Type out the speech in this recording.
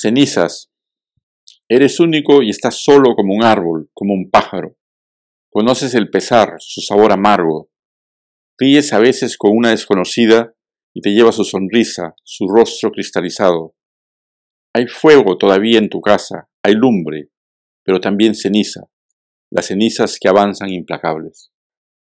Cenizas. Eres único y estás solo como un árbol, como un pájaro. Conoces el pesar, su sabor amargo. Ríes a veces con una desconocida y te lleva su sonrisa, su rostro cristalizado. Hay fuego todavía en tu casa, hay lumbre, pero también ceniza, las cenizas que avanzan implacables.